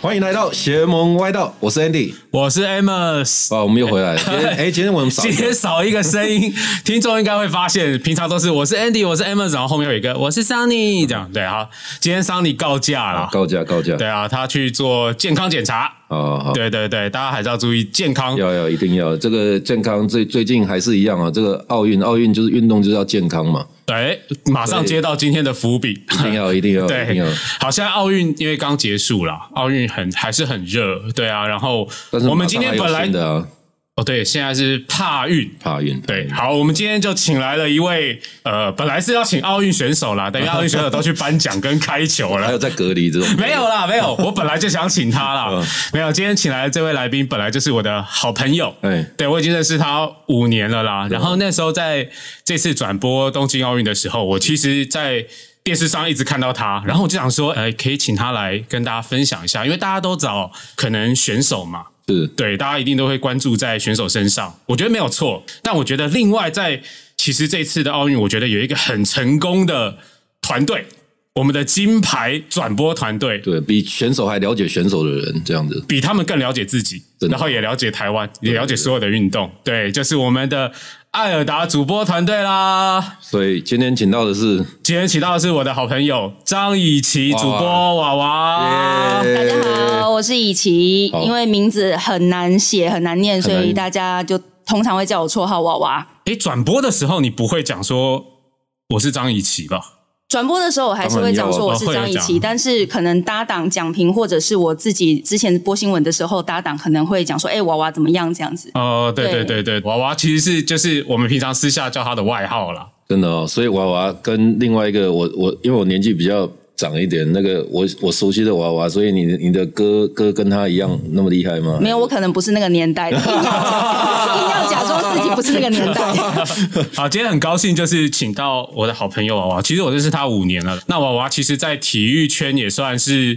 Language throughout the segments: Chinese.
欢迎来到邪门歪道，我是 Andy。我是 Amos。啊，我们又回来了。今天哎，今天我们少一个今天少一个声音，听众应该会发现，平常都是我是 Andy，我是 Amos，然后后面有一个我是 Sunny，这样对好，今天 Sunny 告假了，告假告假。对啊，他去做健康检查。哦，好，对对对，大家还是要注意健康。要要一定要这个健康。最最近还是一样啊，这个奥运奥运就是运动就是要健康嘛。对，马上接到今天的伏笔，一定要一定要对。，好，现在奥运因为刚结束了，奥运很还是很热，对啊。然后但是我们今天本来的啊，哦，对，现在是帕运，帕运对，好，我们今天就请来了一位，呃，本来是要请奥运选手啦，等于奥运选手都去颁奖跟开球了。还有在隔离这种 没有啦，没有，我本来就想请他啦嗯，没有。今天请来的这位来宾本来就是我的好朋友，哎对我已经认识他五年了啦。然后那时候在这次转播东京奥运的时候，我其实，在电视上一直看到他，然后我就想说，哎，可以请他来跟大家分享一下，因为大家都找可能选手嘛，是对，大家一定都会关注在选手身上，我觉得没有错。但我觉得另外在其实这次的奥运，我觉得有一个很成功的团队，我们的金牌转播团队，对比选手还了解选手的人这样子。比他们更了解自己，然后也了解台湾，也了解所有的运动。对，就是我们的艾尔达主播团队啦。所以今天请到的是今天请到的是我的好朋友张以琪主播娃娃。大家好，我是以琪。因为名字很难写、很难念，所以大家就通常会叫我绰号娃娃。诶，转播的时候你不会讲说我是张以琪吧？转播的时候，我还是会讲说我是张以当然要琪，哦但是可能搭档讲评或者是我自己之前播新闻的时候，搭档可能会讲说：“哎、娃娃怎么样？”这样子。哦，对对对对对，娃娃其实是就是我们平常私下叫他的外号啦。真的哦，所以娃娃跟另外一个我我因为我年纪比较长一点，那个我我熟悉的娃娃，所以你你的哥哥跟他一样那么厉害吗？没有，我可能不是那个年代的，硬 要硬要假装自己不是那个年代。好，今天很高兴就是请到我的好朋友娃娃，其实我认识他五年了。那娃娃其实，在体育圈也算是，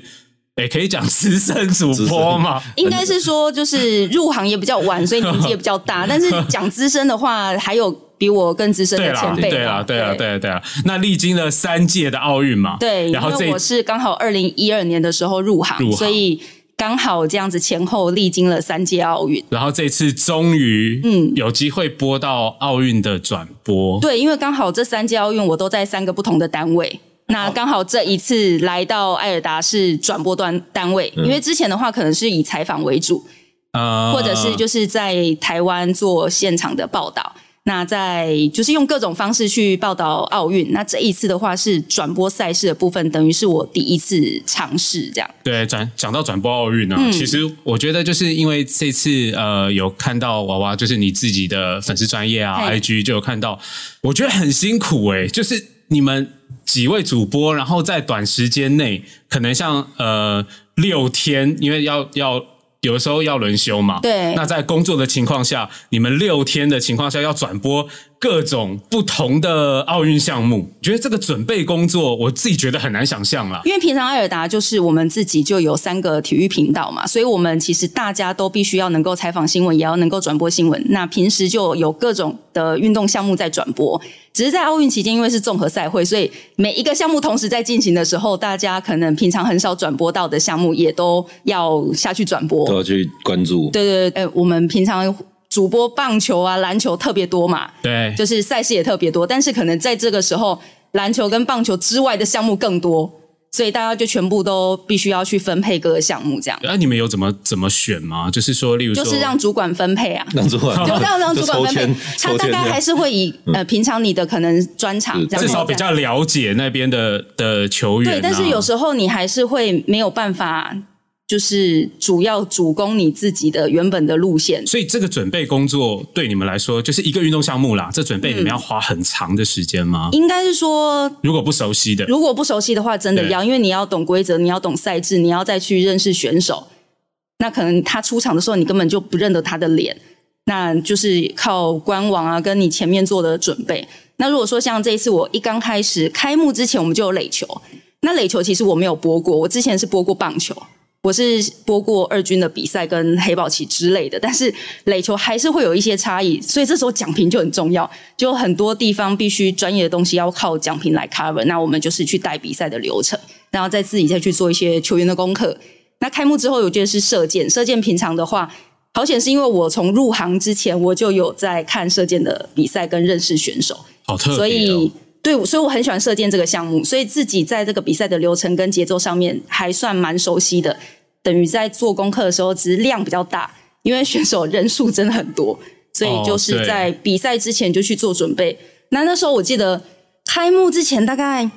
也，可以讲资深主播嘛。应该是说，就是入行也比较晚，所以年纪也比较大。但是讲资深的话，还有比我更资深的前，辈嘛。对啦，对啦，对啦，对啦。那历经了三届的奥运嘛，对，然后这我是刚好二零一二年的时候入行，入行所以刚好这样子前后历经了三届奥运。然后这次终于，嗯，有机会播到奥运的转播。对，因为刚好这三届奥运我都在三个不同的单位。那刚好这一次来到艾尔达是转播端单位，因为之前的话可能是以采访为主，呃或者是就是在台湾做现场的报道。那在就是用各种方式去报道奥运。那这一次的话是转播赛事的部分，等于是我第一次尝试这样。对，转讲到转播奥运呢、嗯其实我觉得就是因为这次呃有看到娃娃，就是你自己的粉丝专业啊，IG 就有看到，我觉得很辛苦诶、就是你们几位主播，然后在短时间内，可能像呃六天，因为要要。有的时候要轮休嘛，对那在工作的情况下，你们六天的情况下要转播各种不同的奥运项目，觉得这个准备工作，我自己觉得很难想象啦。因为平常艾尔达就是我们自己就有三个体育频道嘛，所以我们其实大家都必须要能够采访新闻，也要能够转播新闻。那平时就有各种的运动项目在转播，只是在奥运期间，因为是综合赛会，所以每一个项目同时在进行的时候，大家可能平常很少转播到的项目，也都要下去转播。都要去关注。对对对，呃，我们平常主播棒球啊、篮球特别多嘛，对，就是赛事也特别多，但是可能在这个时候，篮球跟棒球之外的项目更多，所以大家就全部都必须要去分配各个项目，这样那、你们有怎么怎么选吗？就是说，例如说，就是让主管分配啊。让主管 就让让主管分配他大概还是会以呃平常你的可能专场是这样至少比较了解那边的的球员、啊。对，但是有时候你还是会没有办法，就是主要主攻你自己的原本的路线。所以这个准备工作对你们来说就是一个运动项目啦。这准备你们要花很长的时间吗？应该是说，如果不熟悉的，如果不熟悉的话，真的要，因为你要懂规则，你要懂赛制，你要再去认识选手。那可能他出场的时候，你根本就不认得他的脸，那就是靠官网啊，跟你前面做的准备。那如果说像这一次，我一刚开始开幕之前，我们就有垒球。那垒球其实我没有播过，我之前是播过棒球，我是播过二军的比赛跟黑豹旗之类的，但是垒球还是会有一些差异，所以这时候讲评就很重要，就很多地方必须专业的东西要靠讲评来 cover。那我们就是去带比赛的流程，然后再自己再去做一些球员的功课。那开幕之后，我觉得是射箭。射箭平常的话，好险是因为我从入行之前我就有在看射箭的比赛跟认识选手，好特别、哦，所以对，所以我很喜欢射箭这个项目，所以自己在这个比赛的流程跟节奏上面还算蛮熟悉的。等于在做功课的时候，只是量比较大，因为选手人数真的很多，所以就是在比赛之前就去做准备。那那时候我记得开幕之前大概。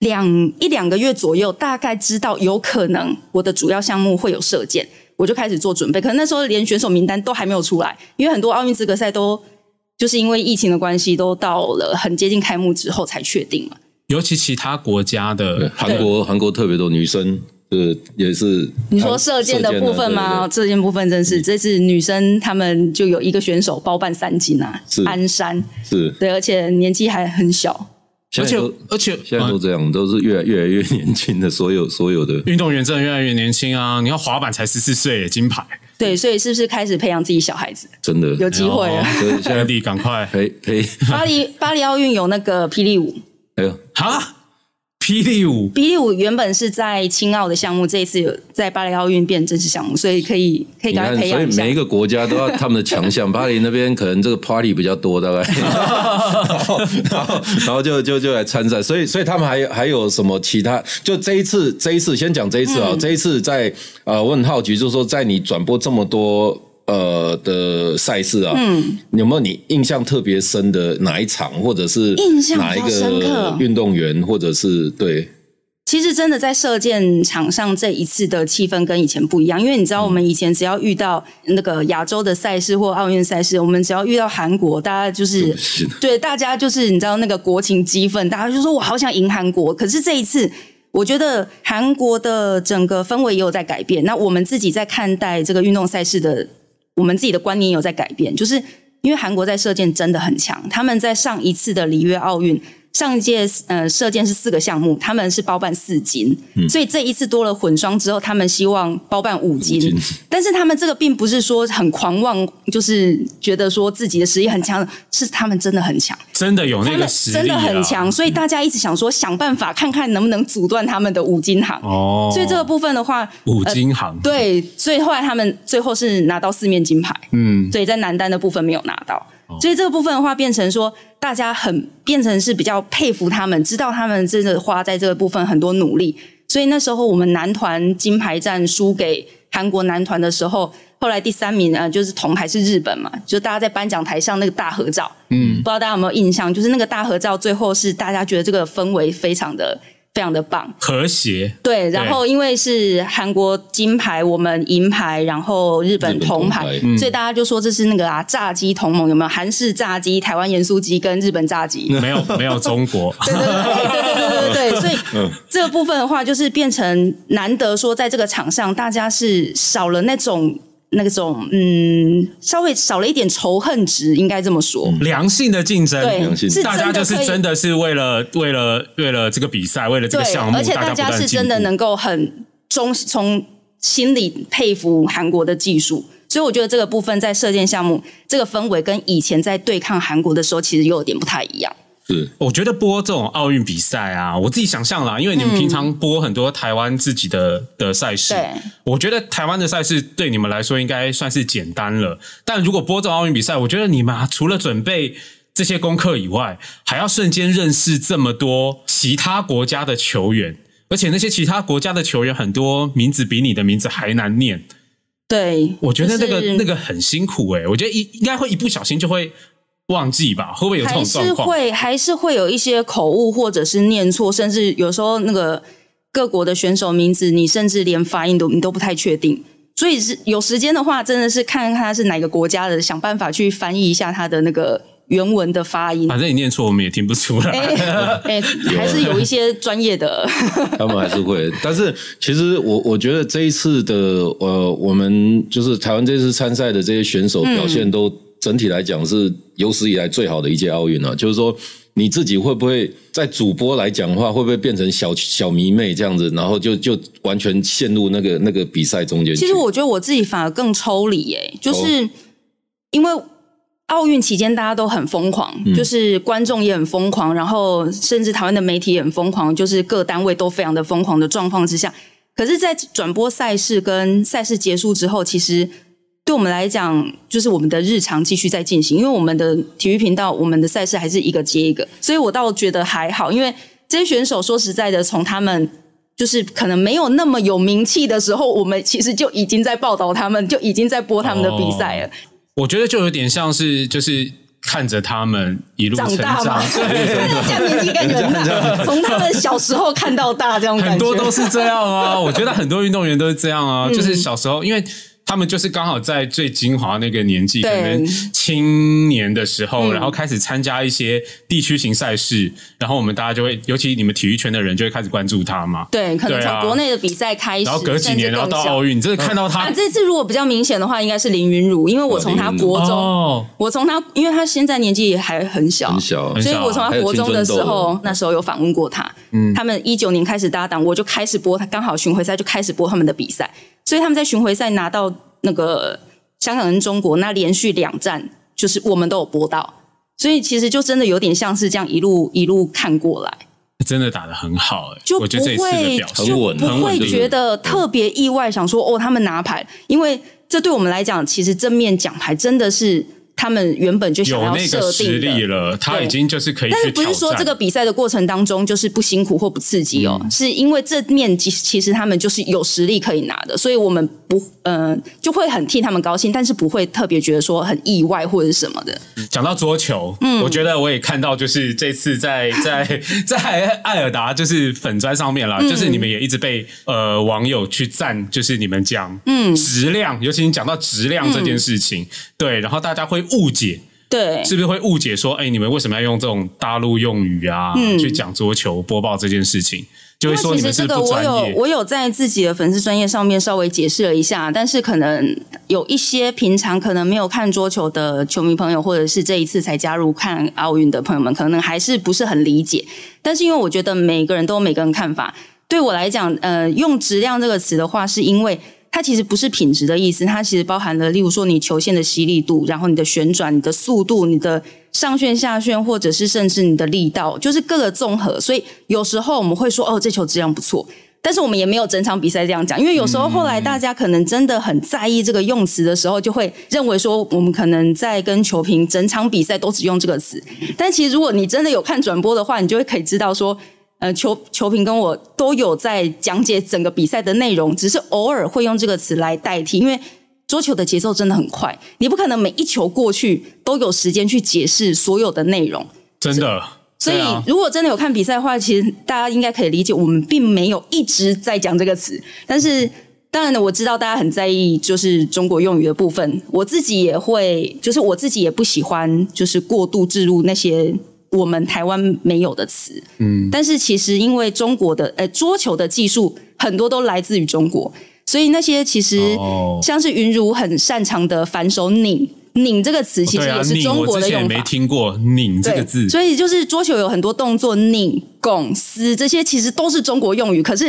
两一两个月左右，大概知道有可能我的主要项目会有射箭，我就开始做准备。可能那时候连选手名单都还没有出来，因为很多奥运资格赛都就是因为疫情的关系，都到了很接近开幕之后才确定嘛。尤其其他国家的韩国，韩国特别多女生，呃，也是你说射箭的部分吗？射箭部分真是这次女生他们就有一个选手包办三金啊，鞍山是对，而且年纪还很小。而且而且现在都这样，都是越来越来越年轻的，所有所有的运动员真的越来越年轻啊！你看滑板才十四岁，金牌。对，所以是不是开始培养自己小孩子？真的有机会了。所以现在地赶快可以可以巴黎巴黎奥运有那个霹雳舞。哎呦，哈！霹雳舞，霹雳舞原本是在青奥的项目，这一次有在巴黎奥运变正式项目，所以可以可以赶快培养所以每一个国家都要他们的强项。巴黎那边可能这个 party 比较多，大概，然后然后就就就来参赛。所以所以他们还有还有什么其他？就这一次这一次先讲这一次啊，嗯这一次在呃，我很好奇，就是说在你转播这么多。呃的赛事啊，嗯，有没有你印象特别深的哪一场，或者是印象哪一个运动员，或者是对其实真的在射箭场上这一次的气氛跟以前不一样，因为你知道，我们以前只要遇到那个亚洲的赛事或奥运赛事，我们只要遇到韩国，大家就是 是对大家就是你知道那个国情激愤，大家就说我好想赢韩国。可是这一次，我觉得韩国的整个氛围也有在改变。那我们自己在看待这个运动赛事的，我们自己的观念有在改变，就是因为韩国在射箭真的很强，他们在上一次的里约奥运。上一届呃射箭是四个项目，他们是包办四金，所以这一次多了混双之后，他们希望包办五金。金。但是他们这个并不是说很狂妄，就是觉得说自己的实力很强，是他们真的很强，真的有那个实力、啊，真的很强，所以大家一直想说想办法看看能不能阻断他们的五金行。哦。所以这个部分的话，五金行、对，所以后来他们最后是拿到四面金牌，嗯，所以在男单的部分没有拿到。所以这个部分的话，变成说大家很变成是比较佩服他们，知道他们真的花在这个部分很多努力。所以那时候我们男团金牌战输给韩国男团的时候，后来第三名呃就是铜牌是日本嘛，就大家在颁奖台上那个大合照，嗯，不知道大家有没有印象？就是那个大合照最后是大家觉得这个氛围非常的非常的棒，和谐。对，然后因为是韩国金牌，我们银牌，然后日本铜牌，所以大家就说这是那个啊炸鸡同盟有没有？韩式炸鸡、台湾盐酥鸡跟日本炸鸡，没有没有中国。对对对对对对，所以这部分的话就是变成难得说，在这个场上大家是少了那种。那种嗯，稍微少了一点仇恨值，应该这么说。良性的竞争，对是大家就是真的是为了为了为了这个比赛，为了这个，项目，而且大家是真的能够很忠从心里佩服韩国的技术，所以我觉得这个部分在射箭项目这个氛围跟以前在对抗韩国的时候，其实又有点不太一样。是我觉得播这种奥运比赛啊，我自己想象啦，因为你们平常播很多台湾自己的的赛事，对我觉得台湾的赛事对你们来说应该算是简单了。但如果播这种奥运比赛，我觉得你们啊除了准备这些功课以外，还要瞬间认识这么多其他国家的球员，而且那些其他国家的球员很多名字比你的名字还难念。对，我觉得那个、就是那个很辛苦诶、我觉得一应该会一不小心就会忘记吧？会不会有这还种状况？是会还是会有一些口误或者是念错，甚至有时候那个各国的选手名字，你甚至连发音都你都不太确定。所以是有时间的话，真的是看看他是哪个国家的，想办法去翻译一下他的那个原文的发音。反正你念错，我们也听不出来。哎哎，还是有一些专业的。他们还是会，但是其实我我觉得这一次的呃，我们就是台湾这次参赛的这些选手表现都整体来讲是有史以来最好的一届奥运啊。就是说你自己会不会在主播来讲的话，会不会变成小小迷妹这样子，然后就就完全陷入那个那个比赛中间？其实我觉得我自己反而更抽离耶，就是哦因为奥运期间大家都很疯狂，嗯就是观众也很疯狂，然后甚至台湾的媒体也很疯狂，就是各单位都非常的疯狂的状况之下，可是，在转播赛事跟赛事结束之后，其实对我们来讲，就是我们的日常继续在进行，因为我们的体育频道，我们的赛事还是一个接一个，所以我倒觉得还好，因为这些选手说实在的，从他们就是可能没有那么有名气的时候，我们其实就已经在报道他们，就已经在播他们的比赛了。我觉得就有点像是就是看着他们一路成长大嘛，长，这样年纪更远大，从他们小时候看到大，这种感觉很多都是这样啊。我觉得很多运动员都是这样啊，就是小时候因为。他们就是刚好在最精华那个年纪，可能青年的时候，嗯。然后开始参加一些地区型赛事，然后我们大家就会，尤其你们体育圈的人就会开始关注他嘛。对，可能从国内的比赛开始，然后隔几年，然后到奥运，你真的看到他啊，这次如果比较明显的话，应该是林云儒，因为我从他国中，哦，我从他，因为他现在年纪也还很小，很小，所以我从他国中的时候，那时候有访问过他。嗯，他们一九年开始搭档，我就开始播他，刚好巡回赛就开始播他们的比赛，所以他们在巡回赛拿到那个香港跟中国那连续两站，就是我们都有播到，所以其实就真的有点像是这样一路一路看过来。真的打的很好哎、就不我觉得这一次的会就很稳不会觉得特别意外，想说哦，他们拿牌，因为这对我们来讲，其实正面奖牌真的是他们原本就想有那个要设实。力了，他已经就是可以但是不是说。这个比赛的过程当中就是不辛苦或不刺激哦？是因为这面其其实他们就是有实力可以拿的，所以我们不呃就会很替他们高兴，但是不会特别觉得说很意外或者是什么的。讲到桌球，嗯我觉得我也看到，就是这次在 在在艾尔达就是粉砖上面啦，嗯就是你们也一直被呃网友去赞，就是你们讲嗯质量，尤其你讲到质量这件事情，对，然后大家会误解。对，是不是会误解说，哎，你们为什么要用这种大陆用语啊，去讲桌球播报这件事情？就会说你们是不专业。有我有在自己的粉丝专业上面稍微解释了一下，但是可能有一些平常可能没有看桌球的球迷朋友，或者是这一次才加入看奥运的朋友们，可能还是不是很理解。但是因为我觉得每个人都有每个人看法，对我来讲，呃，用质量这个词的话，是因为。它其实不是品质的意思，它其实包含了，例如说你球线的吸力度，然后你的旋转、你的速度、你的上旋、下旋，或者是甚至你的力道，就是各个综合。所以有时候我们会说，哦，这球质量不错，但是我们也没有整场比赛这样讲，因为有时候后来大家可能真的很在意这个用词的时候，就会认为说我们可能在跟球评整场比赛都只用这个词。但其实如果你真的有看转播的话，你就会可以知道说。呃，球球评跟我都有在讲解整个比赛的内容，只是偶尔会用这个词来代替，因为桌球的节奏真的很快，你不可能每一球过去都有时间去解释所有的内容。真的，所以啊，如果真的有看比赛的话，其实大家应该可以理解，我们并没有一直在讲这个词。但是，当然呢，我知道大家很在意就是中国用语的部分，我自己也会，就是我自己也不喜欢，就是过度置入那些我们台湾没有的词。嗯，但是其实因为中国的呃桌球的技术很多都来自于中国，所以那些其实哦像是云如很擅长的反手拧。拧这个词其实也是中国的用法，没听过“拧”这个，字，所以就是桌球有很多动作，拧、拱、撕这些其实都是中国用语，可是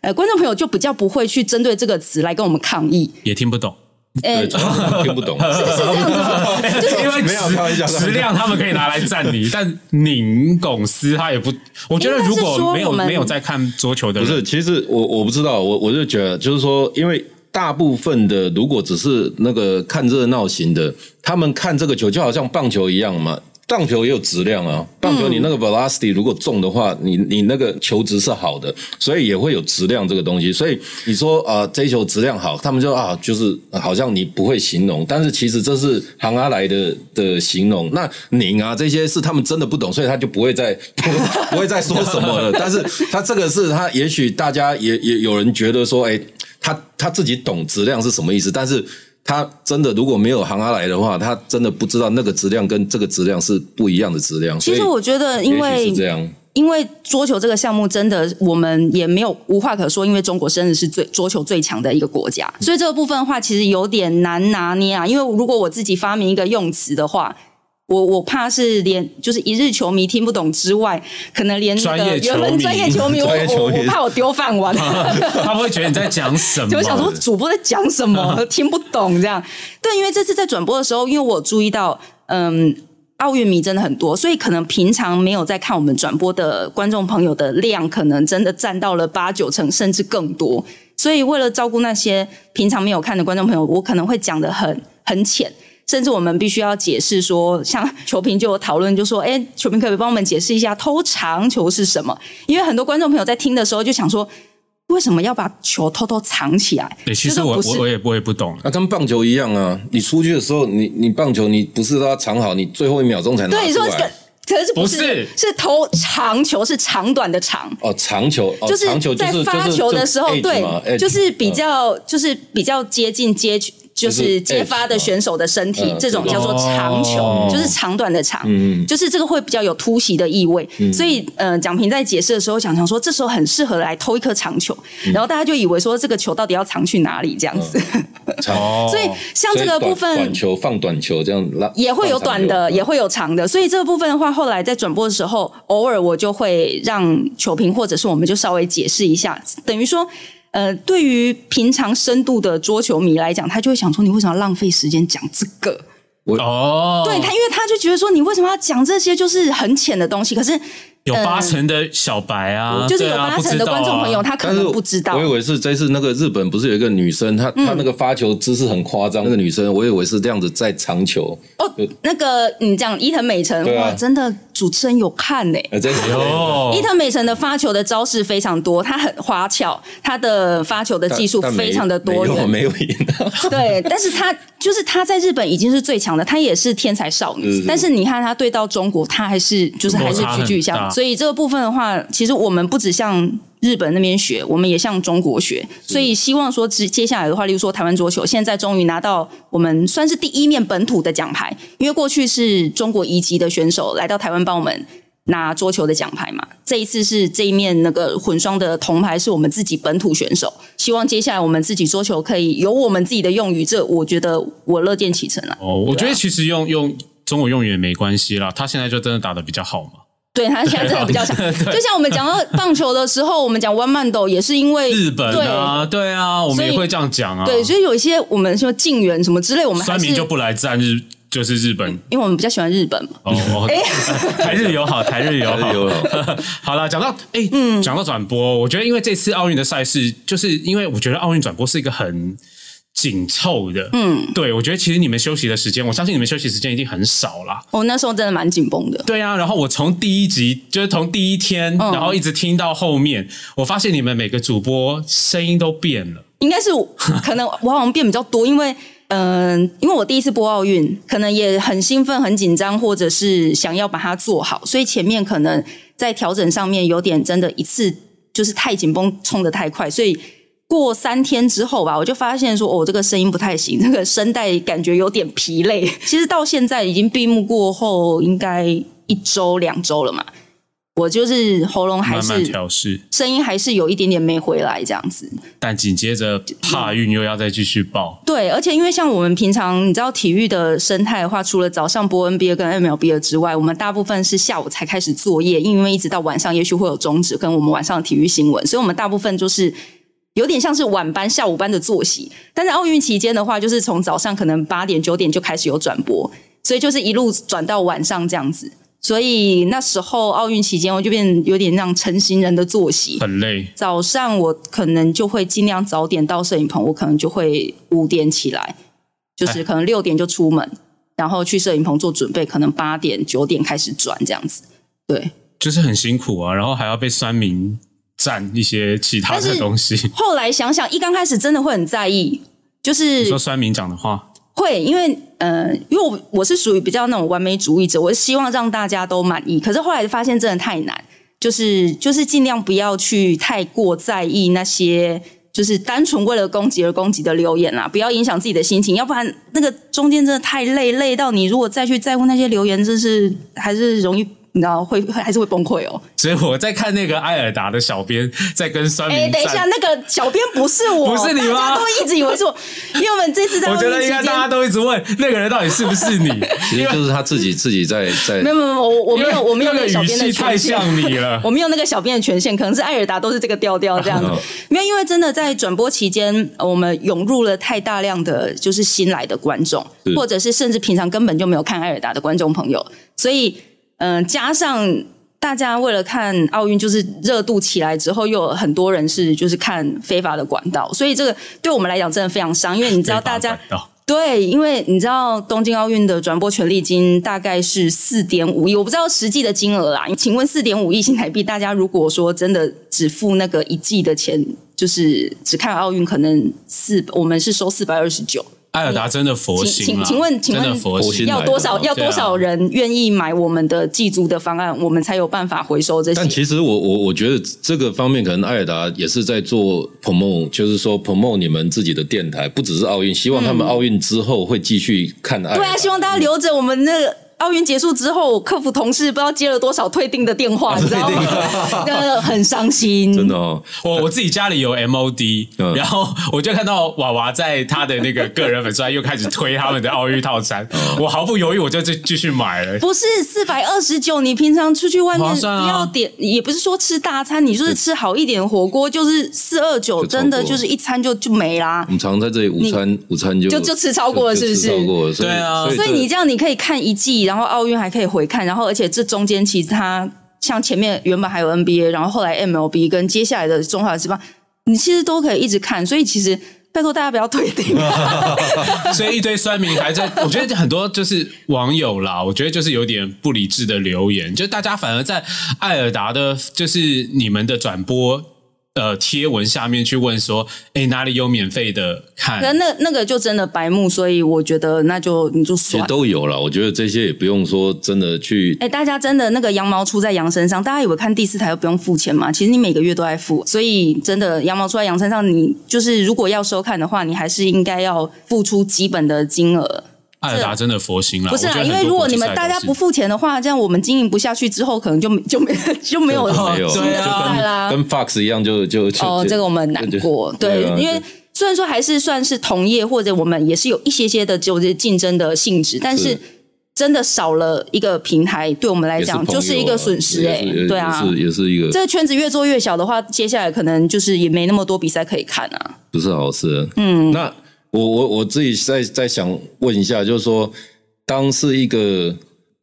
呃，观众朋友就比较不会去针对这个词来跟我们抗议。也听不懂。呃对，，听不懂。是这样子吗？就是因为没有开玩笑质质量他们可以拿来赞你，但拧拱丝他也不。我觉得如果没有没有在看桌球的人，不是，其实我我不知道，我我就觉得就是说，因为大部分的如果只是那个看热闹型的，他们看这个球就好像棒球一样嘛。棒球也有质量啊，棒球你那个 velocity 如果重的话，你你那个球质是好的，所以也会有质量这个东西。所以你说啊、呃这一球质量好，他们就啊就是呃好像你不会形容，但是其实这是行阿来的的形容。那拧啊这些是他们真的不懂，所以他就不会再不 不会再说什么了。但是他这个是他也许大家也也有人觉得说，哎，他他自己懂质量是什么意思，但是。他真的如果没有行阿来的话，他真的不知道那个质量跟这个质量是不一样的质量。其实我觉得，因为是这样，因为桌球这个项目真的我们也没有无话可说，因为中国真的是最桌球最强的一个国家，所以这个部分的话，其实有点难拿捏啊。因为如果我自己发明一个用词的话。我我怕是连就是一日球迷听不懂之外，可能连那个原本专业球迷，我我我怕我丢饭碗。他们会觉得你在讲什么？就想说主播在讲什么，听不懂这样。对，因为这次在转播的时候，因为我有注意到，嗯，奥运迷真的很多，所以可能平常没有在看我们转播的观众朋友的量，可能真的占到了八九成，甚至更多。所以为了照顾那些平常没有看的观众朋友，我可能会讲的很很浅。甚至我们必须要解释说，像球评就有讨论，就说：“哎，球评可不可以帮我们解释一下偷长球是什么？”因为很多观众朋友在听的时候就想说，为什么要把球偷偷藏起来？对，其实我我我也我也不懂。那跟棒球一样啊，你出去的时候，你你棒球你不是都要藏好，你最后一秒钟才能拿出来。可是不是是投长球是长短的长哦，长球就是在发球的时候，对，就是比较就是比较接近接就是接发的选手的身体，这种叫做长球，就是长短的长，就是这个会比较有突袭的意味。所以，呃，蒋平在解释的时候，想想说，这时候很适合来偷一颗长球，然后大家就以为说，这个球到底要藏去哪里这样子。所以，像这个部分，短球放短球这样拉，也会有短的，也会有长的。所以这个部分的话，后来在转播的时候，偶尔我就会让球评或者是我们就稍微解释一下，等于说。呃，对于平常深度的桌球迷来讲，他就会想说：你为什么要浪费时间讲这个？哦，对他，因为他就觉得说，你为什么要讲这些就是很浅的东西？可是。有八成的小白啊，就是有八成的观众朋友，他可能不知道。我以为是这次那个日本不是有一个女生，她她那个发球姿势很夸张，那个女生我以为是这样子在长球。哦，那个你讲伊藤美诚哇，真的主持人有看呢，真的有。伊藤美诚的发球的招式非常多，她很花俏，她的发球的技术非常的多元，没有赢。对，但是她就是她在日本已经是最强的，她也是天才少女。但是你看她对到中国，她还是就是还是句句像。所以这个部分的话，其实我们不止向日本那边学，我们也向中国学。所以希望说，接接下来的话，例如说台湾桌球，现在终于拿到我们算是第一面本土的奖牌，因为过去是中国一级的选手来到台湾帮我们拿桌球的奖牌嘛。这一次是这一面那个混双的铜牌是我们自己本土选手。希望接下来我们自己桌球可以有我们自己的用语，这我觉得我乐见其成了。哦，我觉得其实用用中国用语也没关系啦，他现在就真的打的比较好嘛。对他现在真的比较强，就像我们讲到棒球的时候，我们讲弯曼斗也是因为日本啊，对啊，我们也会这样讲啊。对，所以有一些我们说晋元什么之类，我们三明就不来战日，就是日本，因为我们比较喜欢日本嘛。哦，台日友好，台日友好。好了，讲到哎，嗯讲到转播，我觉得因为这次奥运的赛事，就是因为我觉得奥运转播是一个很。紧凑的，嗯，对，我觉得其实你们休息的时间，我相信你们休息时间一定很少了。我那时候真的蛮紧绷的。对啊，然后我从第一集就是从第一天，然后一直听到后面，我发现你们每个主播声音都变了。应该是可能我好像变比较多，因为嗯，因为我第一次播奥运，可能也很兴奋、很紧张，或者是想要把它做好，所以前面可能在调整上面有点真的一次就是太紧绷，冲的太快，所以。过三天之后吧，我就发现说，哦，这个声音不太行，这个声带感觉有点疲累。其实到现在已经闭幕过后，应该一周两周了嘛，我就是喉咙还是调试，声音还是有一点点没回来这样子。但紧接着怕运又要再继续报，对，而且因为像我们平常你知道体育的生态的话，除了早上播 NBA 跟 MLB 之外，我们大部分是下午才开始作业，因为一直到晚上也许会有终止跟我们晚上的体育新闻，所以我们大部分就是。有点像是晚班、下午班的作息，但是奥运期间的话，就是从早上可能八点、九点就开始有转播，所以就是一路转到晚上这样子。所以那时候奥运期间，我就变有点像成型人的作息，很累。早上我可能就会尽量早点到摄影棚，我可能就会五点起来，就是可能六点就出门，然后去摄影棚做准备，可能八点、九点开始转这样子。对，就是很辛苦啊，然后还要被酸民。占一些其他的东西。后来想想，一刚开始真的会很在意，就是说酸民讲的话，会因为呃，因为我我是属于比较那种完美主义者，我希望让大家都满意。可是后来发现真的太难，就是就是尽量不要去太过在意那些就是单纯为了攻击而攻击的留言啦，不要影响自己的心情，要不然那个中间真的太累，累到你如果再去在乎那些留言，真是还是容易。你知道会会还是会崩溃哦，所以我在看那个艾尔达的小编在跟酸民。哎，等一下，那个小编不是我，不是你吗？大家都一直以为是我，因为我们这次在我觉得应该大家都一直问那个人到底是不是你，其实就是他自己自己在在。没有没有，我我没有我没有那个小编的太像你了，我没有那个小编的权限，可能是艾尔达都是这个调调这样子。没有，因为真的在转播期间，我们涌入了太大量的就是新来的观众，或者是甚至平常根本就没有看艾尔达的观众朋友，所以嗯，加上。大家为了看奥运，就是热度起来之后，又有很多人是就是看非法的管道，所以这个对我们来讲真的非常伤，因为你知道大家。对，因为你知道东京奥运的转播权利金大概是四点五亿，我不知道实际的金额啦。请问四点五亿新台币，大家如果说真的只付那个一季的钱，就是只看奥运，可能四我们是收四百二十九。艾尔达真的佛心请请问，请问佛心要多少？要多少人愿意买我们的寄租的方案，我们才有办法回收这些？但其实我我我觉得这个方面可能艾尔达也是在做 promo，就是说 promo 你们自己的电台，不只是奥运，希望他们奥运之后会继续看艾。对啊，希望大家留着我们那个。奥运结束之后，客服同事不知道接了多少退订的电话，你知道吗？那个很伤心。真的哦，我我自己家里有 MOD，然后我就看到娃娃在他的那个个人粉丝又开始推他们的奥运套餐，我毫不犹豫我就继继续买了。不是四百二十九，你平常出去外面不要点，也不是说吃大餐，你就是吃好一点火锅，就是四二九，真的就是一餐就就没啦。我们常在这里午餐午餐就就就吃超过了，是不是？超过了，对啊。所以你这样你可以看一季。然后奥运还可以回看，然后而且这中间其实它像前面原本还有 NBA，然后后来 MLB 跟接下来的中华职棒，你其实都可以一直看。所以其实拜托大家不要退订。所以一堆酸民还在，我觉得很多就是网友啦，我觉得就是有点不理智的留言，就大家反而在艾尔达的，就是你们的转播。呃，贴文下面去问说，哎，哪里有免费的看？那那那个就真的白目，所以我觉得那就你就其实都有了。我觉得这些也不用说真的去。哎，大家真的那个羊毛出在羊身上，大家以为看第四台又不用付钱吗？其实你每个月都在付，所以真的羊毛出在羊身上，你就是如果要收看的话，你还是应该要付出基本的金额。艾尔达真的佛心了，不是啊？因为如果你们大家不付钱的话，这样我们经营不下去之后，可能就就没 就没有新的比赛啦。跟 Fox 一样，就就哦，这个我们难过。对，因为虽然说还是算是同业，或者我们也是有一些些的就是竞争的性质，但是真的少了一个平台，对我们来讲就是一个损失。哎，对啊，也是一个这个圈子越做越小的话，接下来可能就是也没那么多比赛可以看啊，不是好事。嗯，那。我我我自己在在想问一下，就是说，当是一个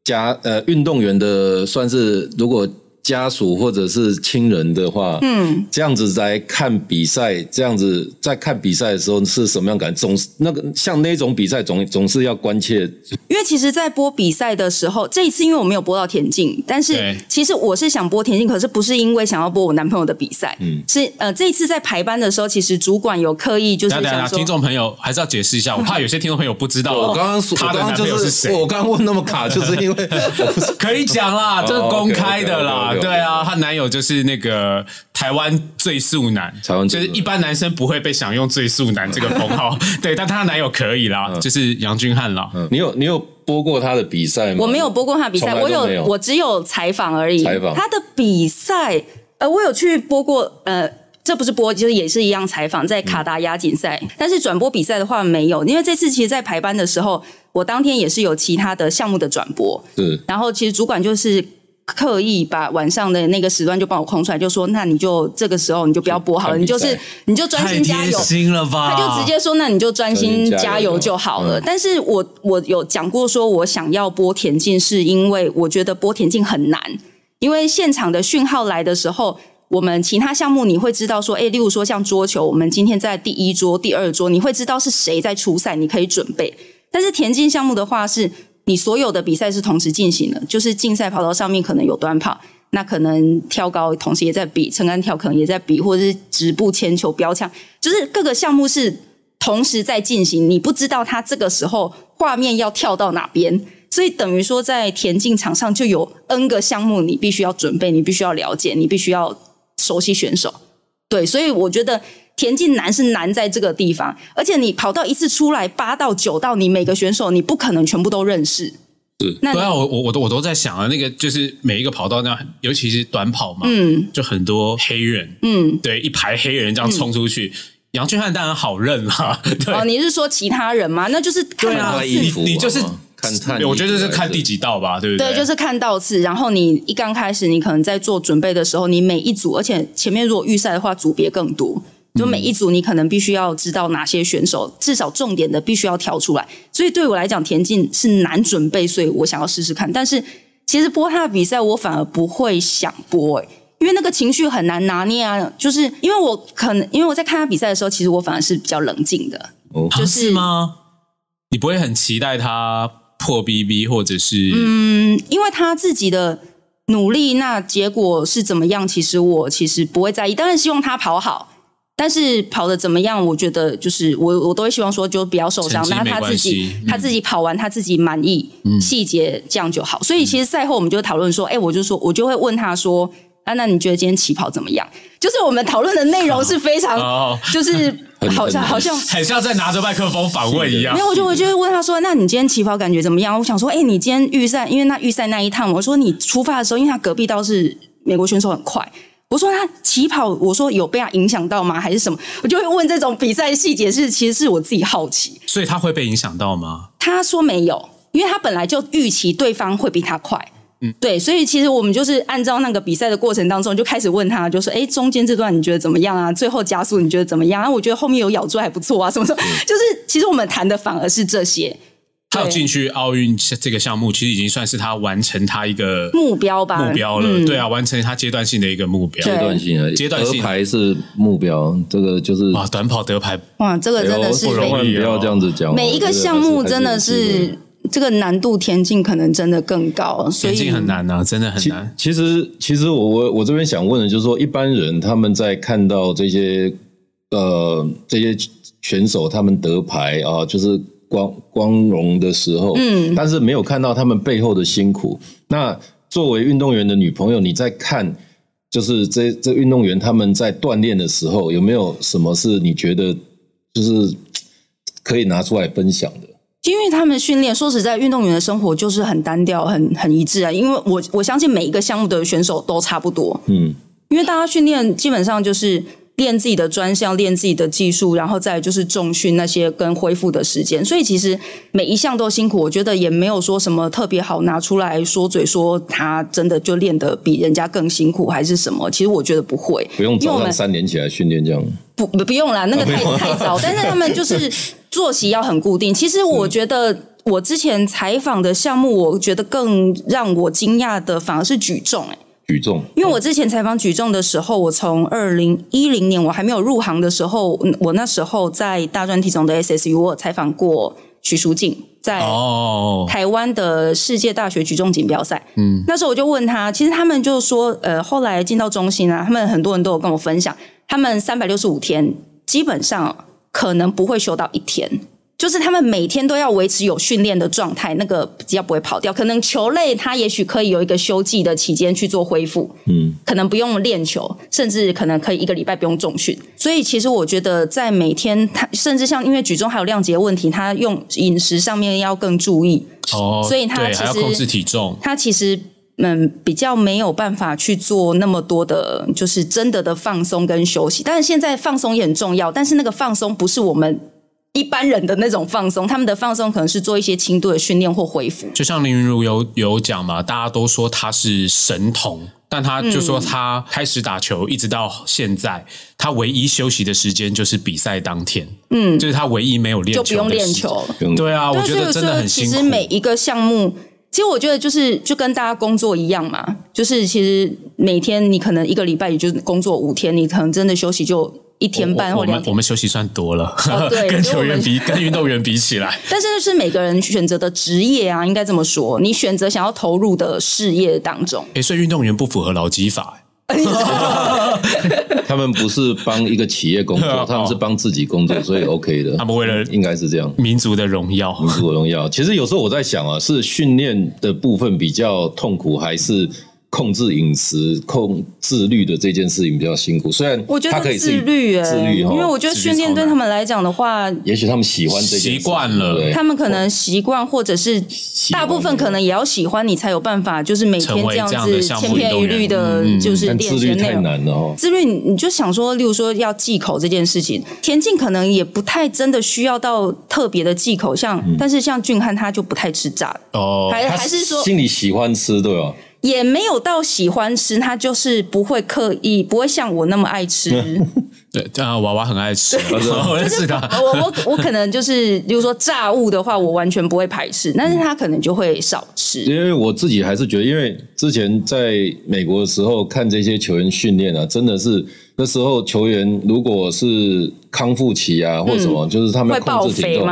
家呃运动员的，算是如果。家属或者是亲人的话，嗯，这样子来看比赛，这样子在看比赛的时候是什么样感？总是那个像那种比赛，总总是要关切。因为其实，在播比赛的时候，这一次因为我没有播到田径，但是其实我是想播田径，可是不是因为想要播我男朋友的比赛，嗯，是呃，这一次在排班的时候，其实主管有刻意就是想说，听众朋友还是要解释一下，我怕 有些听众朋友不知道，我刚刚说他的男朋友是谁，我刚刚问那么卡，就是因为 可以讲啦，这是公开的啦。对啊，她男友就是那个台湾最速男，台湾就是一般男生不会被享用最速男这个封号，对，但她男友可以啦，就是杨俊汉啦。你有你有播过他的比赛吗？我没有播过他的比赛，我有我只有采访而已。采访。他的比赛，呃，我有去播过，呃，这不是播，就是也是一样采访在卡达亚锦赛，但是转播比赛的话没有，因为这次其实，在排班的时候，我当天也是有其他的项目的转播，是，然后其实主管就是。刻意把晚上的那个时段就帮我空出来，就说那你就这个时候你就不要播好了，你就是你就专心加油。心了吧？他就直接说那你就专心加油就好了。但是我我有讲过说，我想要播田径，是因为我觉得播田径很难，因为现场的讯号来的时候，我们其他项目你会知道说，哎，例如说像桌球，我们今天在第一桌、第二桌，你会知道是谁在出赛，你可以准备。但是田径项目的话是。你所有的比赛是同时进行的，就是竞赛跑道上面可能有短跑，那可能跳高同时也在比，撑杆跳可能也在比，或者是直步铅球标枪，就是各个项目是同时在进行。你不知道他这个时候画面要跳到哪边，所以等于说在田径场上就有 N 个项目，你必须要准备，你必须要了解，你必须要熟悉选手。对，所以我觉得。田径难是难在这个地方，而且你跑到一次出来八到九道，你每个选手你不可能全部都认识。是，那对啊，我我我都我都在想啊，那个就是每一个跑道那，尤其是短跑嘛，嗯，就很多黑人，嗯，对，一排黑人这样冲出去，杨俊汉当然好认啦。哦，你是说其他人吗？那就是看到衣服，你就是看，我觉得是看第几道吧，对不对？对，就是看道次。然后你一刚开始，你可能在做准备的时候，你每一组，而且前面如果预赛的话，组别更多。就每一组，你可能必须要知道哪些选手，至少重点的必须要挑出来。所以对我来讲，田径是难准备，所以我想要试试看。但是其实播他的比赛，我反而不会想播、欸，因为那个情绪很难拿捏啊。就是因为我可能因为我在看他比赛的时候，其实我反而是比较冷静的。就是是吗？你不会很期待他破 BB，或者是嗯，因为他自己的努力，那结果是怎么样？其实我其实不会在意，当然希望他跑好。但是跑的怎么样？我觉得就是我我都会希望说，就不要受伤。那他自己嗯他自己跑完，他自己满意，细节这样就好。所以其实赛后我们就讨论说，哎，我就说我就会问他说，啊，那你觉得今天起跑怎么样？就是我们讨论的内容是非常，哦就是好像好像很像在拿着麦克风访问一样没。有，我就我就会问他说：“那你今天起跑感觉怎么样？”我想说：“哎、你今天预赛，因为那预赛那一趟，我说你出发的时候，因为他隔壁倒是美国选手很快，我说他起跑，我说有被他影响到吗？还是什么？我就会问这种比赛细节，是其实是我自己好奇。所以他会被影响到吗？他说没有，因为他本来就预期对方会比他快。”嗯，对，所以其实我们就是按照那个比赛的过程当中，就开始问他，就说：“哎，中间这段你觉得怎么样啊？最后加速你觉得怎么样？啊，我觉得后面有咬住还不错啊，什么什么。就是其实我们谈的反而是这些。他有进去奥运这个项目，其实已经算是他完成他一个目标吧，目标了。嗯对啊，完成他阶段性的一个目标。对阶段性的阶段性得牌是目标，这个就是哇，短跑得牌哇，这个真的是不容易每不要这样子讲。每一个项目真的是这个难度，田径可能真的更高，所以田径很难啊，真的很其难。其实，其实我我我这边想问的就是说，一般人他们在看到这些呃这些选手他们得牌啊，就是光光荣的时候，嗯，但是没有看到他们背后的辛苦。那作为运动员的女朋友，你在看就是这这运动员他们在锻炼的时候，有没有什么是你觉得就是可以拿出来分享的？因为他们训练，说实在，运动员的生活就是很单调、很很一致啊。因为我我相信每一个项目的选手都差不多，嗯，因为大家训练基本上就是练自己的专项，练自己的技术，然后再就是重训那些跟恢复的时间。所以其实每一项都辛苦，我觉得也没有说什么特别好拿出来说嘴说他真的就练得比人家更辛苦还是什么。其实我觉得不会，不用早上三点起来训练这样。不不不用啦，那个太太早。但是他们就是作息要很固定。其实我觉得我之前采访的项目，我觉得更让我惊讶的反而是举重、欸，举重，因为我之前采访举重的时候，我从二零一零年我还没有入行的时候，嗯我那时候在大专体总的 SSU，我有采访过许淑静，在哦，台湾的世界大学举重锦标赛。嗯，那时候我就问他，其实他们就说，呃，后来进到中心啊，他们很多人都有跟我分享，他们三百六十五天基本上可能不会休到一天。就是他们每天都要维持有训练的状态，那个比较不会跑掉。可能球类它也许可以有一个休季的期间去做恢复，嗯，可能不用练球，甚至可能可以一个礼拜不用重训。所以其实我觉得，在每天他甚至像因为举重还有量级的问题，他用饮食上面要更注意。哦，所以他其实还要控制体重，他其实嗯比较没有办法去做那么多的，就是真的的放松跟休息。但是现在放松也很重要，但是那个放松不是我们一般人的那种放松，他们的放松可能是做一些轻度的训练或恢复。就像林云如有有讲嘛，大家都说他是神童，但他就说他开始打球一直到现在，他唯一休息的时间就是比赛当天，嗯，就是他唯一没有练球就不用练球。对啊，我觉得真的很其辛苦。其实每一个项目，其实我觉得就是就跟大家工作一样嘛，就是其实每天你可能一个礼拜也就工作五天，你可能真的休息就一天半我我或两天。们我们休息算多了，哦对 跟球员比，跟运动员比起来，但是就是每个人选择的职业啊，应该这么说，你选择想要投入的事业当中，诶，所以运动员不符合劳基法。他们不是帮一个企业工作，他们是帮自己工作，所以 OK 的。他们为了应该是这样。民族的荣耀，民族的荣耀，其实有时候我在想啊，是训练的部分比较痛苦，还是控制饮食、控自律的这件事情比较辛苦？虽然我觉得他可以自自律哎、自律哈，因为我觉得训练对他们来讲的话，也许他们喜欢习惯了他们可能习惯，或者是大部分可能也要喜欢你，才有办法，就是每天这样子千篇一律的，就是练自律太习内容。难了哦。自律，你就想说，例如说要忌口这件事情，田径可能也不太真的需要到特别的忌口，像、但是像俊汉他就不太吃炸的，哦，还还是说心里喜欢吃，对吧？也没有到喜欢吃，他就是不会刻意，不会像我那么爱吃。对，啊，娃娃很爱吃，我认识他。我 我我可能就是，比如说炸物的话，我完全不会排斥，但是他可能就会少吃。因为我自己还是觉得，因为之前在美国的时候看这些球员训练啊，真的是那时候球员如果是康复期啊或什么，就是他们嗯会爆控制体重。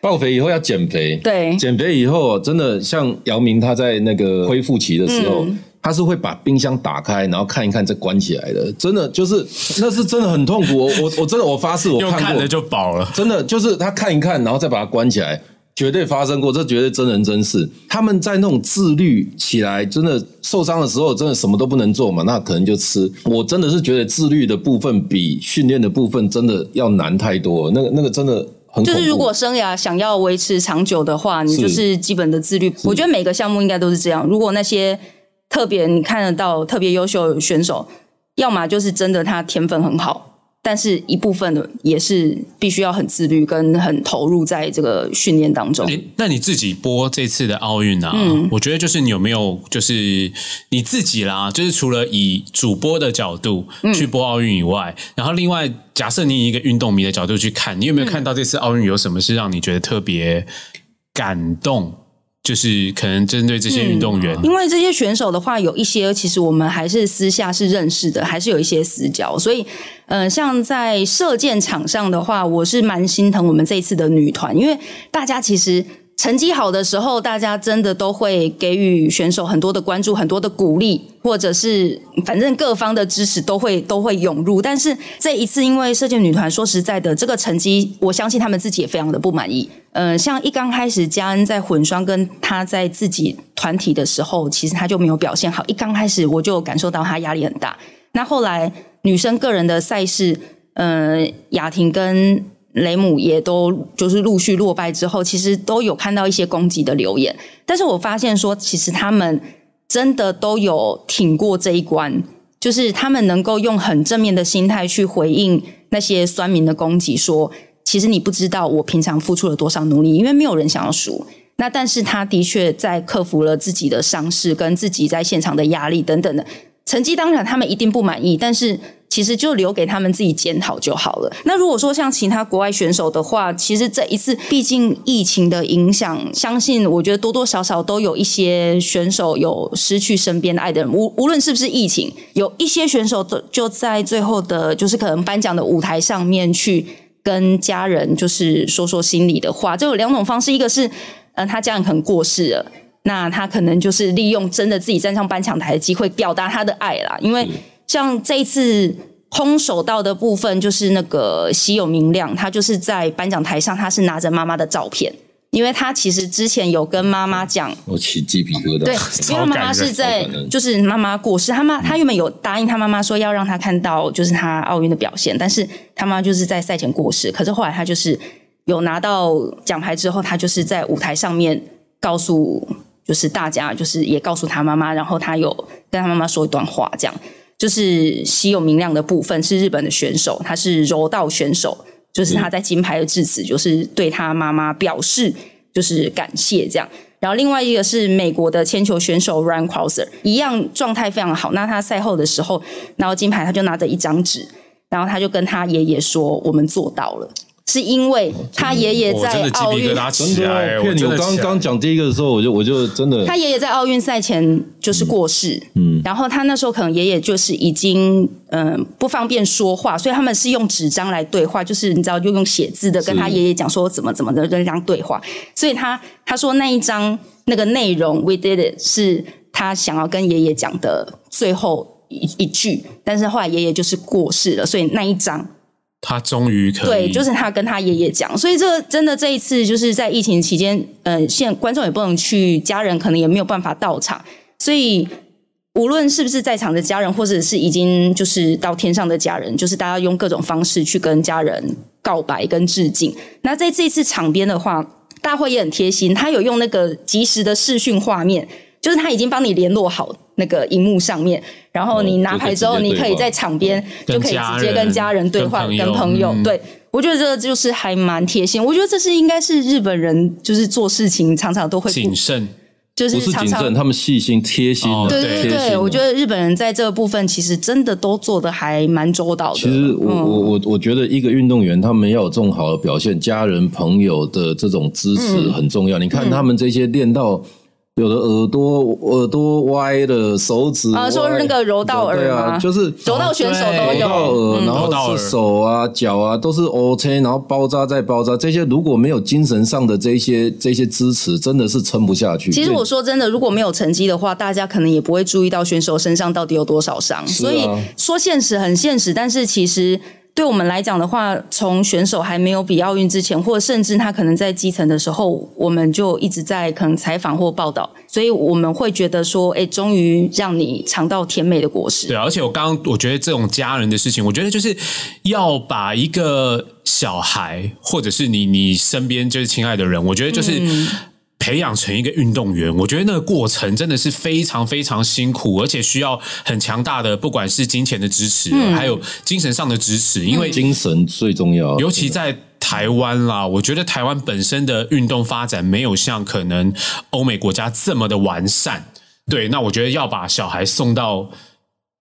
爆肥以后要减肥，对减肥以后真的像姚明他在那个恢复期的时候，嗯他是会把冰箱打开，然后看一看再关起来的，真的就是那是真的很痛苦。我我我真的我发誓我 看过看了，就饱了。真的就是他看一看，然后再把它关起来，绝对发生过，这绝对真人真事。他们在那种自律起来，真的受伤的时候，真的什么都不能做嘛，那可能就吃。我真的是觉得自律的部分比训练的部分真的要难太多，那个那个真的很。就是如果生涯想要维持长久的话，你就是基本的自律。我觉得每个项目应该都是这样。如果那些特别你看得到特别优秀的选手，要么就是真的他天分很好，但是一部分的也是必须要很自律跟很投入在这个训练当中。诶那你自己播这次的奥运啊，嗯我觉得就是你有没有就是你自己啦，就是除了以主播的角度嗯去播奥运以外，然后另外假设你以一个运动迷的角度去看，你有没有看到这次奥运有什么是让你觉得特别感动？就是可能针对这些运动员，因为这些选手的话，有一些其实我们还是私下是认识的，还是有一些私交，所以，呃，像在射箭场上的话，我是蛮心疼我们这一次的女团，因为大家其实。成绩好的时候，大家真的都会给予选手很多的关注、很多的鼓励，或者是反正各方的支持都会都会涌入。但是这一次，因为射箭女团，说实在的，这个成绩，我相信他们自己也非常的不满意。呃，像一刚开始嘉恩在混双跟他在自己团体的时候，其实他就没有表现好。一刚开始我就感受到他压力很大。那后来女生个人的赛事，呃，雅婷跟雷姆也都就是陆续落败之后，其实都有看到一些攻击的留言。但是我发现说，其实他们真的都有挺过这一关，就是他们能够用很正面的心态去回应那些酸民的攻击，说其实你不知道我平常付出了多少努力，因为没有人想要输。那但是他的确在克服了自己的伤势跟自己在现场的压力等等的成绩，当然他们一定不满意，但是其实就留给他们自己检讨就好了。那如果说像其他国外选手的话，其实这一次毕竟疫情的影响，相信我觉得多多少少都有一些选手有失去身边的爱的人，无无论是不是疫情，有一些选手的就在最后的，就是可能颁奖的舞台上面去跟家人就是说说心里的话。这有两种方式，一个是呃他家人可能过世了。那他可能就是利用真的自己站上颁奖台的机会，表达他的爱啦。因为像这一次空手道的部分，就是那个稀有明亮，他就是在颁奖台上，他是拿着妈妈的照片，因为他其实之前有跟妈妈讲，我起鸡皮疙瘩。对，因为妈妈是在就是妈妈过世，他妈他原本有答应他妈妈说要让他看到就是他奥运的表现，但是他妈就是在赛前过世，可是后来他就是有拿到奖牌之后，他就是在舞台上面告诉就是大家，就是也告诉他妈妈，然后他有跟他妈妈说一段话，这样就是稀有明亮的部分是日本的选手，他是柔道选手，就是他在金牌的致辞，就是对他妈妈表示就是感谢这样。然后另外一个是美国的铅球选手 Ryan Crouser，一样状态非常好。那他赛后的时候拿到金牌，他就拿着一张纸，然后他就跟他爷爷说：“我们做到了。”是因为他爷爷在奥运的鸡皮疙，瘩真起来，的骗你！我刚刚讲第一个的时候，我就我就真的他爷爷在奥运赛前就是过世，嗯，然后他那时候可能爷爷就是已经嗯、呃不方便说话，所以他们是用纸张来对话，就是你知道就用写字的跟他爷爷讲说怎么怎么的这样对话，所以他他说那一张那个内容 we did it 是他想要跟爷爷讲的最后一一句，但是后来爷爷就是过世了，所以那一张他终于可以，对，就是他跟他爷爷讲，所以这个真的这一次就是在疫情期间，呃，现观众也不能去，家人可能也没有办法到场，所以无论是不是在场的家人，或者是已经就是到天上的家人，就是大家用各种方式去跟家人告白跟致敬。那在这一次场边的话，大会也很贴心，他有用那个即时的视讯画面，就是他已经帮你联络好那个荧幕上面，然后你拿牌之后，你可以在场边就可以直接跟家人对话，跟朋友对。我觉得这个就是还蛮贴心，我觉得这是应该是日本人就是做事情常常都会谨慎，就是不是常常谨慎，他们细心贴心哦，对对对，我觉得日本人在这个部分其实真的都做的还蛮周到的。其实我嗯我我我觉得一个运动员他们要有这种好的表现，家人朋友的这种支持嗯很重要。你看他们这些练到。有的耳朵耳朵歪的，手指啊说歪那个柔道耳对啊，吗就是柔道选手都对有柔道耳，嗯然后是手啊、脚啊都是 OK，然后包扎再包扎，这些如果没有精神上的这些这些支持，真的是撑不下去。其实我说真的，如果没有成绩的话，大家可能也不会注意到选手身上到底有多少伤。所以说现实很现实，但是其实对我们来讲的话，从选手还没有比奥运之前，或甚至他可能在基层的时候，我们就一直在可能采访或报道，所以我们会觉得说，哎，终于让你尝到甜美的果实。对，而且我刚刚我觉得这种家人的事情，我觉得就是要把一个小孩，或者是你你身边就是亲爱的人，我觉得就是。培养成一个运动员，我觉得那个过程真的是非常非常辛苦，而且需要很强大的，不管是金钱的支持，还有精神上的支持，因为精神最重要，尤其在台湾啦，我觉得台湾本身的运动发展没有像可能欧美国家这么的完善。对，那我觉得要把小孩送到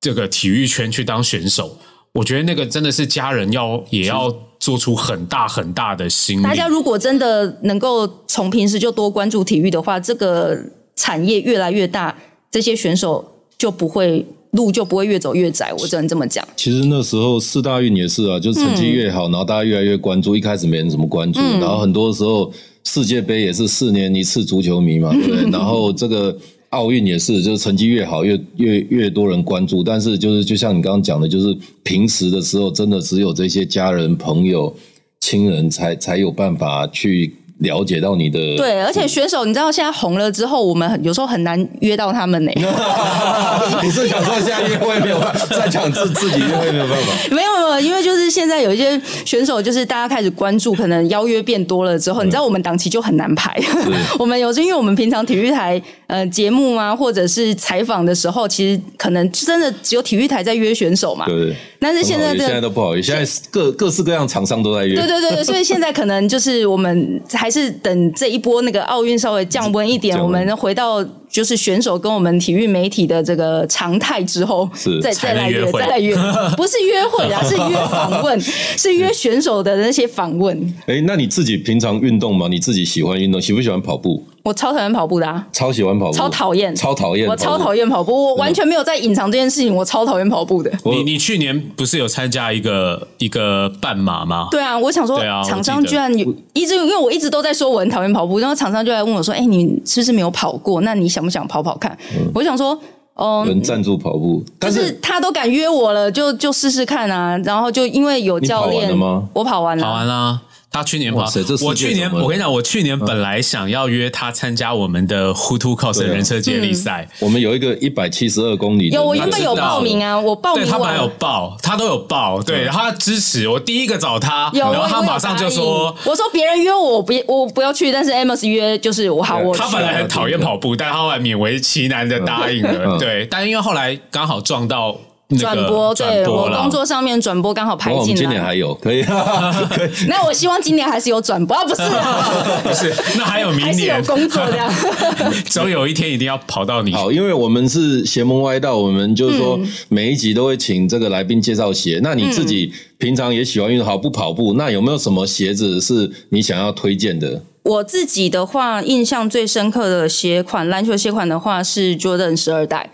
这个体育圈去当选手，我觉得那个真的是家人要也要做出很大很大的心力。大家如果真的能够从平时就多关注体育的话，这个产业越来越大，这些选手就不会路就不会越走越窄。我只能这么讲。其实那时候四大运也是啊，就是成绩越好，然后大家越来越关注。一开始没人怎么关注，然后很多时候世界杯也是四年一次足球迷嘛，对不对？然后这个奥运也是，就是成绩越好，越越越多人关注。但是就是就像你刚刚讲的，就是平时的时候，真的只有这些家人、朋友、亲人才才有办法去了解到你的。对，而且选手，你知道现在红了之后，我们很有时候很难约到他们呢、你是想说现在约会没有办法，在讲自自己约会没有办法？没有没有，因为就是现在有一些选手，就是大家开始关注，可能邀约变多了之后，你知道我们档期就很难排。我们有时候因为我们平常体育台呃节目啊，或者是采访的时候，其实可能真的只有体育台在约选手嘛。对？但是现在这现在都不好意思，现在各各式各样厂商都在约。对对对对，所以现在可能就是我们还是等这一波那个奥运稍微降温一点，我们回到就是选手跟我们体育媒体的这个常态之后，是再再来约，再来约，不是约会啊，是约访问，是约选手的那些访问。哎，那你自己平常运动吗？你自己喜欢运动，喜不喜欢跑步？我超讨厌跑步的啊，超喜欢跑步，超讨厌，超讨厌，我超讨。厌跑步，我完全没有在隐藏这件事情，我超讨厌跑步的。你你去年不是有参加一个一个半马吗？对啊，我想说厂商居然有一直，因为我一直都在说我很讨厌跑步，然后厂商就来问我说：“哎，你是不是没有跑过？那你想不想跑跑看？”我想说，嗯，能赞助跑步，但就是他都敢约我了，就就试试看啊。然后就因为有教你跑完练了吗，我跑完了，跑完啦。他去年跑我去年我跟你讲，我去年本来想要约他参加我们的 Who to Cos 对啊人车接力赛，我们有一个一百七十二公里有我原本有报名啊，我报对他本来有。报，他都有报，对，然后他支持我，第一个找他，有，然后他马上就说，我说别人约我，我不我不要去，但是 Amos 约就是我好，我去他本来很讨厌跑步，但他后来勉为其难的答应了，嗯对，但因为后来刚好撞到那个转播，对我工作上面转播刚好排进来今年还。有可以，可以。那我希望今年还是有转播，啊不是啊，不是，那还有明年有年，工作这样。总有一天一定要跑到你。好，因为我们是邪门歪道，我们就是说嗯每一集都会请这个来宾介绍鞋。那你自己平常也喜欢运动，好不跑步？那有没有什么鞋子是你想要推荐的？我自己的话，印象最深刻的鞋款，篮球鞋款的话是 Jordan 十二代。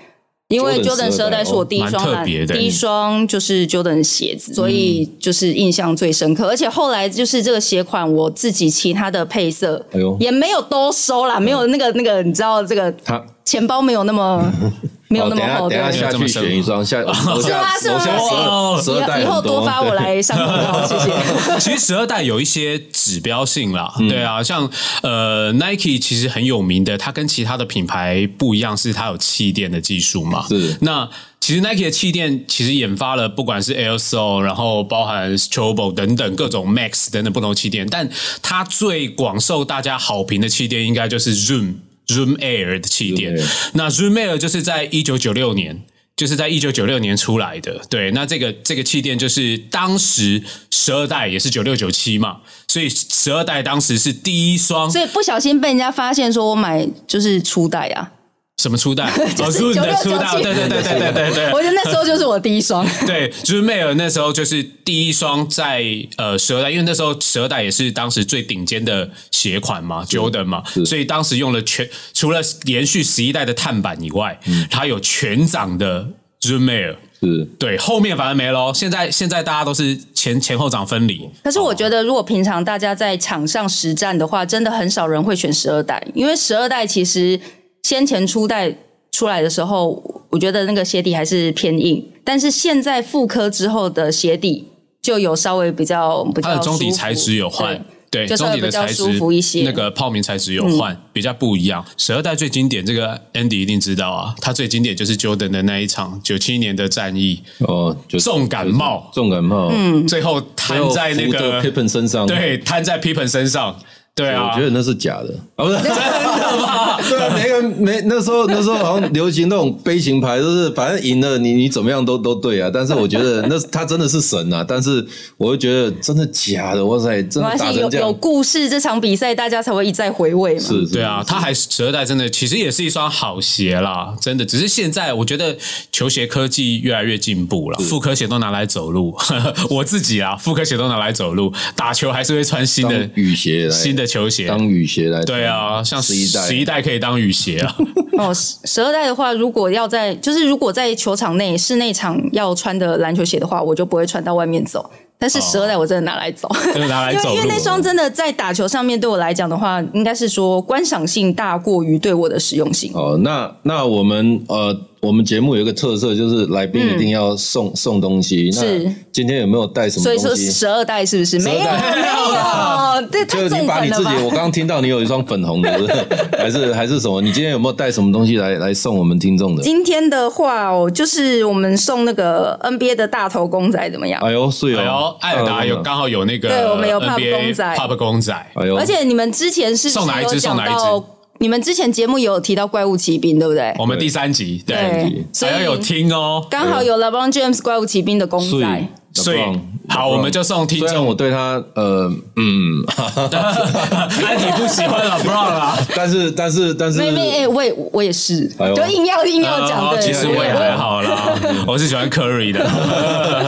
因为 Jordan 十二代是我第一双篮，特别的第一双就是 Jordan 鞋子，所以就是印象最深刻。而且后来就是这个鞋款，我自己其他的配色，哎呦。也没有都收啦，没有那个那个，你知道这个他钱包没有那么 没有等下那么厚，对等一下下去选一双，下 楼下吗是吗？楼下十二十二代以后多多发我来上广告，谢谢。其实十二代有一些指标性啦，对啊，像呃 Nike 其实很有名的，它跟其他的品牌不一样，是它有气垫的技术嘛。是。那其实 Nike 的气垫其实研发了，不管是 Air Sol，然后包含 Strobo 等等各种 Max 等等不同的气垫，但它最广受大家好评的气垫应该就是 Zoom Zoom Air 的气垫。那 Zoom Air 就是在一九九六年。就是在一九九六年出来的。对，那这个这个气垫就是当时十二代也是九六九七嘛，所以十二代当时是第一双所以不小心被人家发现说我买就是初代啊，什么初代？哦，你的初代，96对对对对对对对。我觉得那时候就是我第一双。对，就是迈尔那时候就是第一双在呃十二代，因为那时候十二代也是当时最顶尖的鞋款嘛，Jordan 嘛，所以当时用了全除了连续十一代的碳板以外，它有全掌的 z o o m a i r 是对，后面反而没喽。现在现在大家都是前前后掌分离，可是我觉得，如果平常大家在场上实战的话，真的很少人会选十二代，因为十二代其实先前初代出来的时候，我觉得那个鞋底还是偏硬，但是现在复刻之后的鞋底就有稍微比较比较它的中底材质有换对。中底的材质服一些。嗯那个泡棉材质有换，比较不一样。十二代最经典，这个 Andy 一定知道啊，它最经典就是 Jordan 的那一场九七年的战役，哦，就重感冒。重感冒，嗯。最后瘫在那个 Pippen 身上，对，瘫在 Pippen 身上，对啊，我觉得那是假的啊，不是真的吗？对啊，每个人没那时候那时候好像流行那种杯型牌，就是反正赢了你你怎么样都都对啊。但是我觉得那他真的是神啊，但是我会觉得真的假的，哇塞，真的没关系，有有打成这样，故事，这场比赛大家才会一再回味嘛。是，对啊，他还是十二代真的其实也是一双好鞋啦，真的。只是现在我觉得球鞋科技越来越进步了，复刻鞋都拿来走路。我自己啊，复刻鞋都拿来走路，打球还是会穿新的雨鞋来新的球鞋。当雨鞋来，对啊，像十一代十一代可以当雨鞋啊。哦，十十二代的话，如果要在就是如果在球场内室内场要穿的篮球鞋的话，我就不会穿到外面走。但是十二代我真的拿来走，真的拿来走 因为因为那双真的在打球上面对我来讲的话，应该是说观赏性大过于对我的实用性。哦，那那我们呃，我们节目有一个特色，就是来宾一定要送、送东西。那是今天有没有带什么所以说东西？十二代是不是？没有代没有，这太就是你把你自己？我刚刚听到你有一双粉红的，是不是还是还是什么？你今天有没有带什么东西来来送我们听众的？今天的话哦，就是我们送那个 NBA 的大头公仔怎么样？哎呦，是哦，哎呦，艾尔达有刚好有那个对我们有 Pop NBA 公仔 Pop 公仔，哎呦，而且你们之前是不送哪一是有讲只送哪一只到？你们之前节目有提到怪物骑兵，对不对？我们第三集对，对所以还要有听哦。刚好有 LeBron James 怪物骑兵的公仔，所以好，我们就送听虽然我。对他呃嗯，那你不喜欢 LeBron 啦，但是但是但是妹妹，哎，我也我也是，就硬要硬要讲其实我也还好啦，我 是喜欢 Curry 的。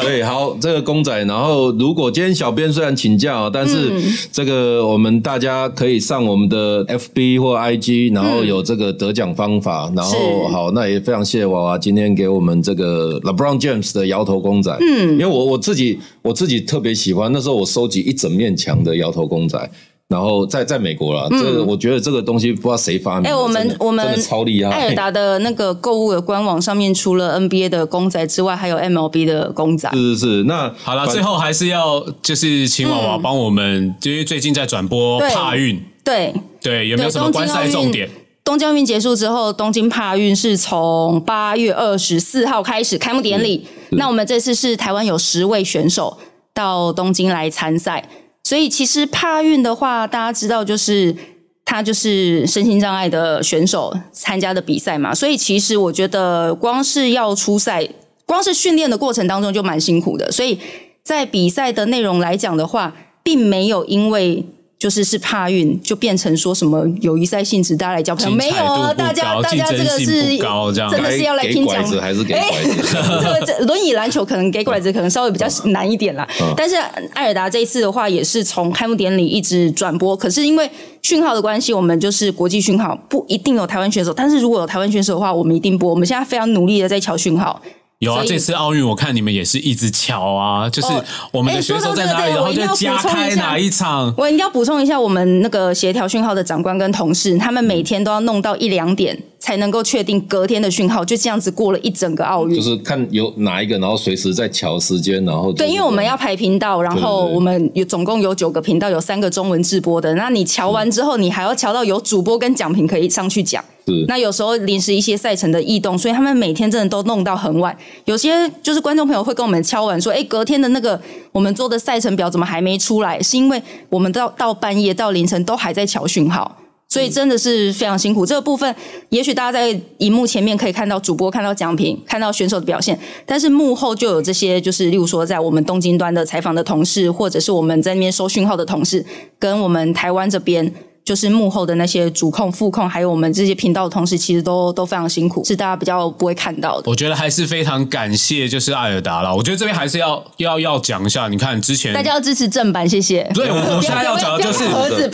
对，好，这个公仔，然后如果今天小编虽然请假哦，但是这个我们大家可以上我们的 FB 或 IG，然后有这个得奖方法，然后好，那也非常谢谢娃娃今天给我们这个 LeBron James 的摇头公仔，嗯，因为我我自己我自己特别喜欢，那时候我收集一整面墙的摇头公仔。然后在在美国啦，这个我觉得这个东西不知道谁发明的，哎，我们我们超厉害，艾尔达的那个购物的官网上面，除了 NBA 的公仔之外，还有 MLB 的公仔。是是是，那好了，最后还是要就是请娃娃帮我们，因为最近在转播对帕运，对，对，有没有什么观赛重点？东京奥运结束之后，东京帕运是从八月二十四号开始开幕典礼。那我们这次是台湾有十位选手到东京来参赛，所以其实帕运的话，大家知道就是他就是身心障碍的选手参加的比赛嘛，所以其实我觉得光是要出赛，光是训练的过程当中就蛮辛苦的，所以在比赛的内容来讲的话，并没有因为。就是是怕运，就变成说什么友谊赛性质，大家来交朋友，没有啊，大家大家这个是真的是要来该听讲。还是给哎拐子？这个这轮椅篮球可能给拐子可能稍微比较 难一点啦，但是艾尔达这一次的话也是从开幕典礼一直转播，可是因为讯号的关系，我们就是国际讯号，不一定有台湾选手，但是如果有台湾选手的话，我们一定播。我们现在非常努力的在瞧讯号，有啊，这次奥运我看你们也是一直瞧啊，就是哦我们的选手在哪里，然后就加开哪一场。我一定要补充一下，我们那个协调讯号的长官跟同事，他们每天都要弄到一两点才能够确定隔天的讯号，就这样子过了一整个奥运。就是看有哪一个，然后随时在调时间，然后、就是、对，因为我们要排频道，然后我们有总共有九个频道，有三个中文直播的。那你瞧完之后，你还要瞧到有主播跟讲评可以上去讲。是那有时候临时一些赛程的异动，所以他们每天真的都弄到很晚。有些就是观众朋友会跟我们敲完说：“哎，隔天的那个我们做的赛程表怎么还没出来？”是因为我们到到半夜到凌晨都还在瞧讯号。所以真的是非常辛苦。这个部分，也许大家在荧幕前面可以看到主播看到奖品，看到选手的表现，但是幕后就有这些，就是例如说在我们东京端的采访的同事，或者是我们在那边收讯号的同事，跟我们台湾这边。就是幕后的那些主控、副控，还有我们这些频道的同事，其实都都非常辛苦，是大家比较不会看到的。我觉得还是非常感谢，就是艾尔达啦。我觉得这边还是要要要讲一下，你看之前大家要支持正版，谢谢。对，我我现在要讲的就是，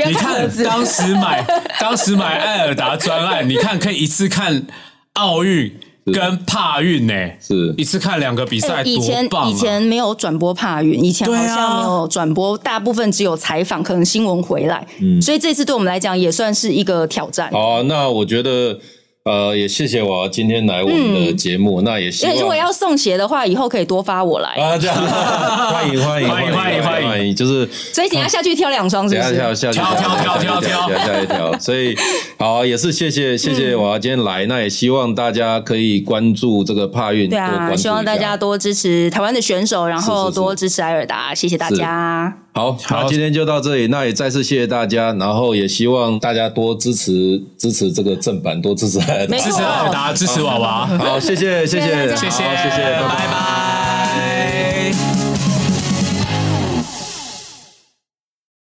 你看当时买当时买艾尔达专案，你看可以一次看奥运。跟帕运呢，是。一次看两个比赛，以前以前没有转播帕运，以前好像没有转播，大部分只有采访，可能新闻回来，所以这次对我们来讲也算是一个挑战。好，那我觉得。呃，也谢谢我今天来我们的节目，那也希望如果要送鞋的话，以后可以多发我来。啊，这样。欢迎欢迎欢迎欢迎欢迎，就是所以等下下去挑两双，是不是？下下挑挑挑挑挑下一条，所以好也是谢谢谢谢我今天来，那也希望大家可以关注这个帕运，对啊，希望大家多支持台湾的选手，然后多支持埃尔达，谢谢大家。好，好，今天就到这里。那也再次谢谢大家，然后也希望大家多支持支持这个正版，多支持，支持大家支持娃娃。好，谢谢，谢谢，谢谢，谢谢，拜拜。